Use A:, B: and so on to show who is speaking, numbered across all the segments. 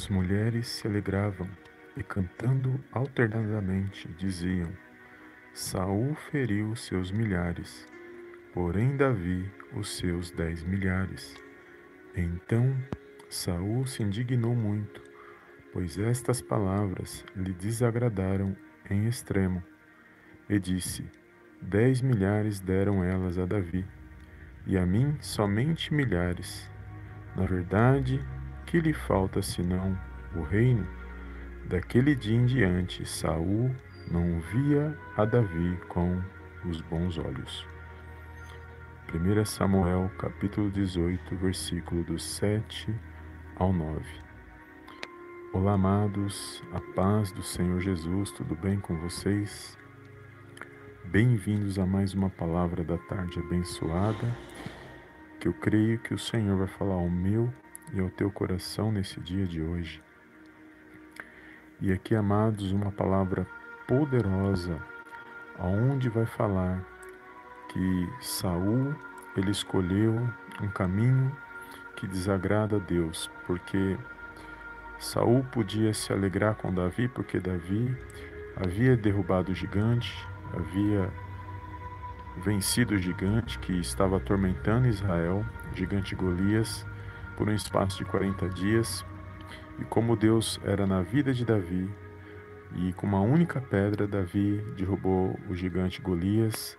A: As mulheres se alegravam e cantando alternadamente diziam: Saul feriu seus milhares, porém Davi os seus dez milhares. Então Saul se indignou muito, pois estas palavras lhe desagradaram em extremo, e disse: Dez milhares deram elas a Davi, e a mim somente milhares. Na verdade, que lhe falta senão o reino? Daquele dia em diante, Saul não via a Davi com os bons olhos. 1 Samuel capítulo 18, versículo do 7 ao 9. Olá, amados, a paz do Senhor Jesus, tudo bem com vocês? Bem-vindos a mais uma palavra da tarde abençoada, que eu creio que o Senhor vai falar ao meu e ao teu coração nesse dia de hoje. E aqui, amados, uma palavra poderosa, aonde vai falar que Saul ele escolheu um caminho que desagrada a Deus, porque Saul podia se alegrar com Davi, porque Davi havia derrubado o gigante, havia vencido o gigante que estava atormentando Israel, o gigante Golias, por um espaço de 40 dias. E como Deus era na vida de Davi, e com uma única pedra, Davi derrubou o gigante Golias.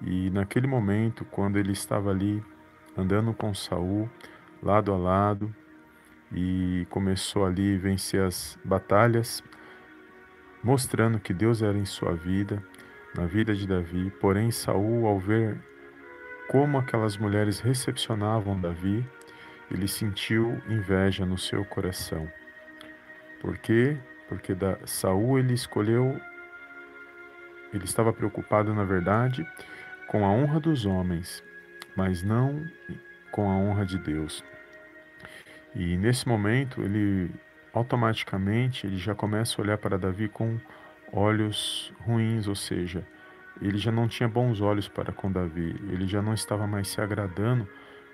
A: E naquele momento, quando ele estava ali andando com Saul, lado a lado, e começou ali a vencer as batalhas, mostrando que Deus era em sua vida, na vida de Davi. Porém, Saul, ao ver como aquelas mulheres recepcionavam Davi, ele sentiu inveja no seu coração. Por quê? Porque da Saul ele escolheu ele estava preocupado, na verdade, com a honra dos homens, mas não com a honra de Deus. E nesse momento ele automaticamente ele já começa a olhar para Davi com olhos ruins, ou seja, ele já não tinha bons olhos para com Davi, ele já não estava mais se agradando,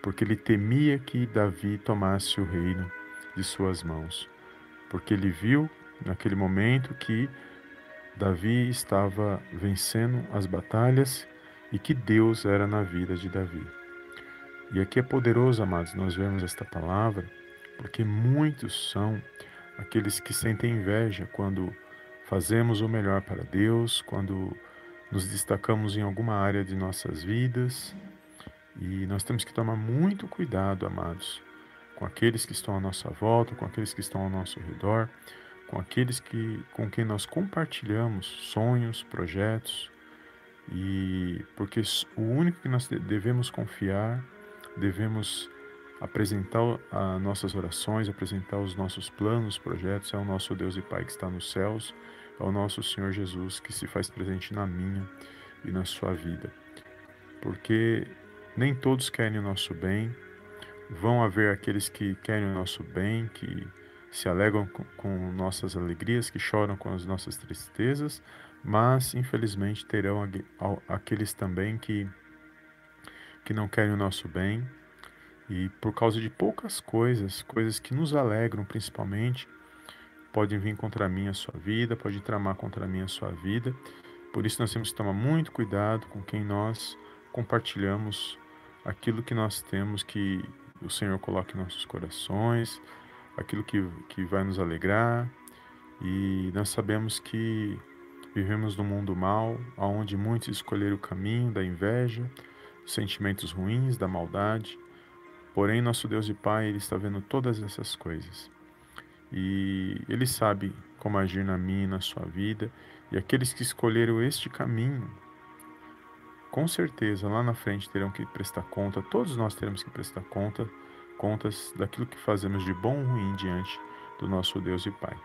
A: porque ele temia que Davi tomasse o reino de suas mãos, porque ele viu naquele momento que Davi estava vencendo as batalhas e que Deus era na vida de Davi. E aqui é poderoso, amados, nós vemos esta palavra, porque muitos são aqueles que sentem inveja quando fazemos o melhor para Deus, quando nos destacamos em alguma área de nossas vidas. E nós temos que tomar muito cuidado, amados, com aqueles que estão à nossa volta, com aqueles que estão ao nosso redor, com aqueles que, com quem nós compartilhamos sonhos, projetos, e porque o único que nós devemos confiar, devemos apresentar as nossas orações, apresentar os nossos planos, projetos, é o nosso Deus e Pai que está nos céus, é o nosso Senhor Jesus que se faz presente na minha e na sua vida. Porque nem todos querem o nosso bem, vão haver aqueles que querem o nosso bem, que se alegram com, com nossas alegrias, que choram com as nossas tristezas, mas infelizmente terão aqueles também que que não querem o nosso bem, e por causa de poucas coisas, coisas que nos alegram principalmente, podem vir contra mim a sua vida, pode tramar contra mim a sua vida. Por isso nós temos que tomar muito cuidado com quem nós compartilhamos aquilo que nós temos que o Senhor coloque em nossos corações, aquilo que, que vai nos alegrar. E nós sabemos que vivemos num mundo mal, onde muitos escolheram o caminho da inveja, sentimentos ruins, da maldade. Porém, nosso Deus e Pai, Ele está vendo todas essas coisas. E Ele sabe como agir na minha e na sua vida. E aqueles que escolheram este caminho, com certeza lá na frente terão que prestar conta, todos nós teremos que prestar conta, contas daquilo que fazemos de bom ou ruim diante do nosso Deus e Pai.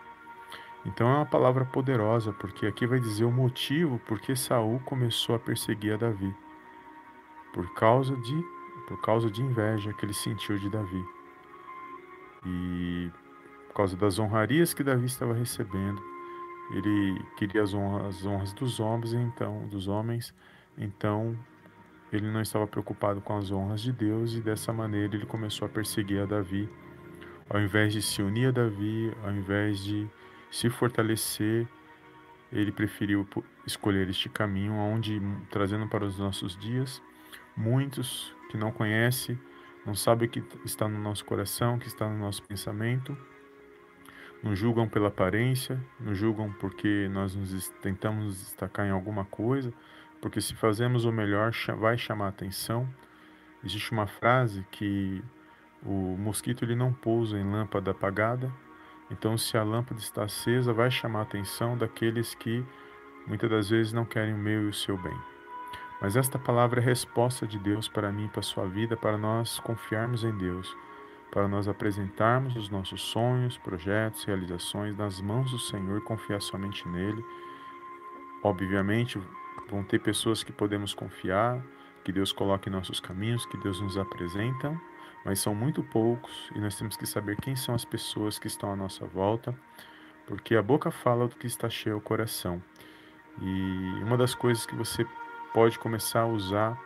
A: Então é uma palavra poderosa, porque aqui vai dizer o motivo por que Saul começou a perseguir a Davi. Por causa de por causa de inveja que ele sentiu de Davi. E por causa das honrarias que Davi estava recebendo, ele queria as honras, as honras dos homens, então, dos homens, então ele não estava preocupado com as honras de Deus e dessa maneira ele começou a perseguir a Davi, ao invés de se unir a Davi, ao invés de se fortalecer, ele preferiu escolher este caminho, onde, trazendo para os nossos dias, muitos que não conhecem, não sabem o que está no nosso coração, o que está no nosso pensamento, nos julgam pela aparência, nos julgam porque nós nos tentamos destacar em alguma coisa, porque se fazemos o melhor vai chamar atenção. Existe uma frase que o mosquito ele não pousa em lâmpada apagada, então se a lâmpada está acesa vai chamar a atenção daqueles que muitas das vezes não querem o meu e o seu bem. Mas esta palavra é resposta de Deus para mim e para a sua vida, para nós confiarmos em Deus para nós apresentarmos os nossos sonhos, projetos, realizações nas mãos do Senhor confiar somente nele. Obviamente, vão ter pessoas que podemos confiar, que Deus coloca em nossos caminhos, que Deus nos apresenta, mas são muito poucos e nós temos que saber quem são as pessoas que estão à nossa volta, porque a boca fala do que está cheio o coração. E uma das coisas que você pode começar a usar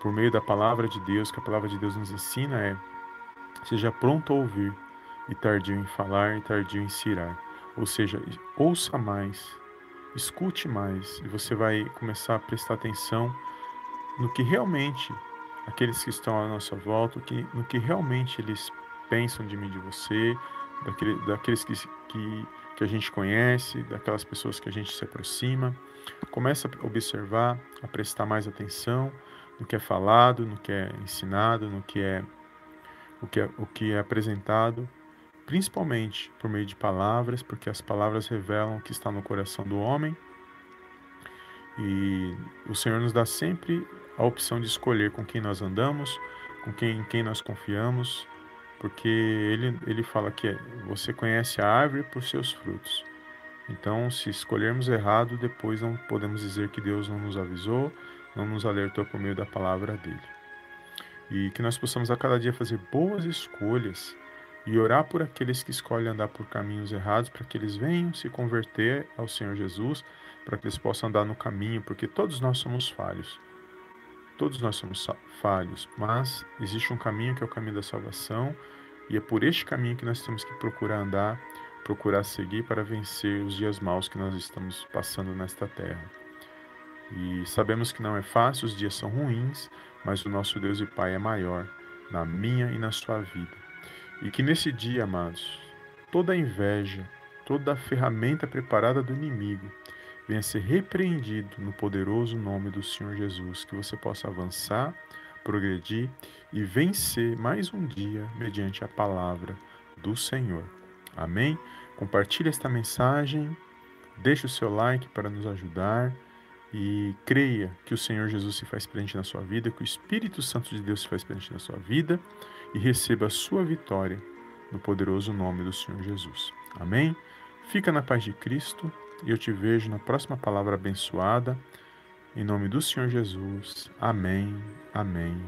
A: por meio da palavra de Deus, que a palavra de Deus nos ensina, é Seja pronto a ouvir, e tardio em falar, e tardio em cirar. Ou seja, ouça mais, escute mais, e você vai começar a prestar atenção no que realmente aqueles que estão à nossa volta, no que realmente eles pensam de mim, de você, daquele, daqueles que, que, que a gente conhece, daquelas pessoas que a gente se aproxima. Começa a observar, a prestar mais atenção no que é falado, no que é ensinado, no que é o que é, o que é apresentado, principalmente por meio de palavras, porque as palavras revelam o que está no coração do homem. E o Senhor nos dá sempre a opção de escolher com quem nós andamos, com quem, quem nós confiamos, porque ele, ele fala que você conhece a árvore por seus frutos. Então, se escolhermos errado, depois não podemos dizer que Deus não nos avisou, não nos alertou por meio da palavra dele e que nós possamos a cada dia fazer boas escolhas e orar por aqueles que escolhem andar por caminhos errados, para que eles venham se converter ao Senhor Jesus, para que eles possam andar no caminho, porque todos nós somos falhos. Todos nós somos falhos, mas existe um caminho que é o caminho da salvação, e é por este caminho que nós temos que procurar andar, procurar seguir para vencer os dias maus que nós estamos passando nesta terra. E sabemos que não é fácil, os dias são ruins, mas o nosso Deus e Pai é maior na minha e na sua vida. E que nesse dia, amados, toda a inveja, toda a ferramenta preparada do inimigo venha ser repreendido no poderoso nome do Senhor Jesus, que você possa avançar, progredir e vencer mais um dia mediante a palavra do Senhor. Amém? Compartilhe esta mensagem, deixe o seu like para nos ajudar e creia que o Senhor Jesus se faz presente na sua vida, que o Espírito Santo de Deus se faz presente na sua vida e receba a sua vitória no poderoso nome do Senhor Jesus. Amém? Fica na paz de Cristo e eu te vejo na próxima palavra abençoada. Em nome do Senhor Jesus. Amém, amém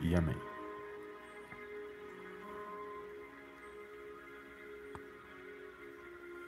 A: e amém.